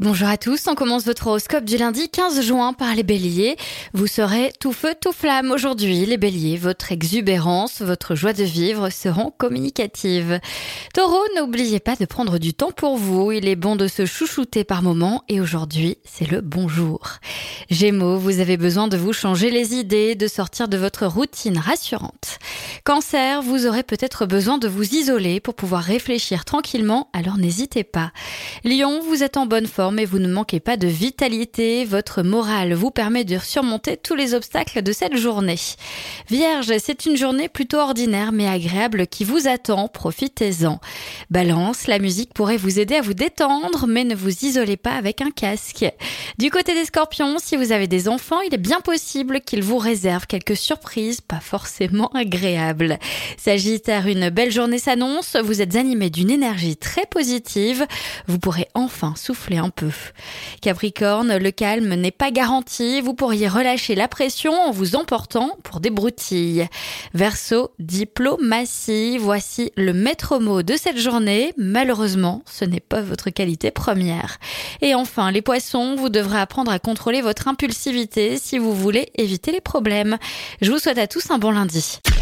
Bonjour à tous, on commence votre horoscope du lundi 15 juin par les béliers. Vous serez tout feu, tout flamme aujourd'hui. Les béliers, votre exubérance, votre joie de vivre seront communicatives. Taureau, n'oubliez pas de prendre du temps pour vous. Il est bon de se chouchouter par moments et aujourd'hui, c'est le bonjour. Gémeaux, vous avez besoin de vous changer les idées, de sortir de votre routine rassurante. Cancer, vous aurez peut-être besoin de vous isoler pour pouvoir réfléchir tranquillement, alors n'hésitez pas. Lion, vous êtes en bonne forme et vous ne manquez pas de vitalité. Votre morale vous permet de surmonter tous les obstacles de cette journée. Vierge, c'est une journée plutôt ordinaire mais agréable qui vous attend. Profitez-en. Balance, la musique pourrait vous aider à vous détendre, mais ne vous isolez pas avec un casque. Du côté des scorpions, si vous avez des enfants, il est bien possible qu'ils vous réservent quelques surprises pas forcément agréables. Sagittaire, une belle journée s'annonce. Vous êtes animé d'une énergie très positive. Vous pourrez enfin souffler un peu. Capricorne, le calme n'est pas garanti. Vous pourriez relâcher la pression en vous emportant pour des broutilles. Verseau, diplomatie. Voici le maître mot de cette journée. Malheureusement, ce n'est pas votre qualité première. Et enfin, les poissons, vous devrez apprendre à contrôler votre impulsivité si vous voulez éviter les problèmes. Je vous souhaite à tous un bon lundi.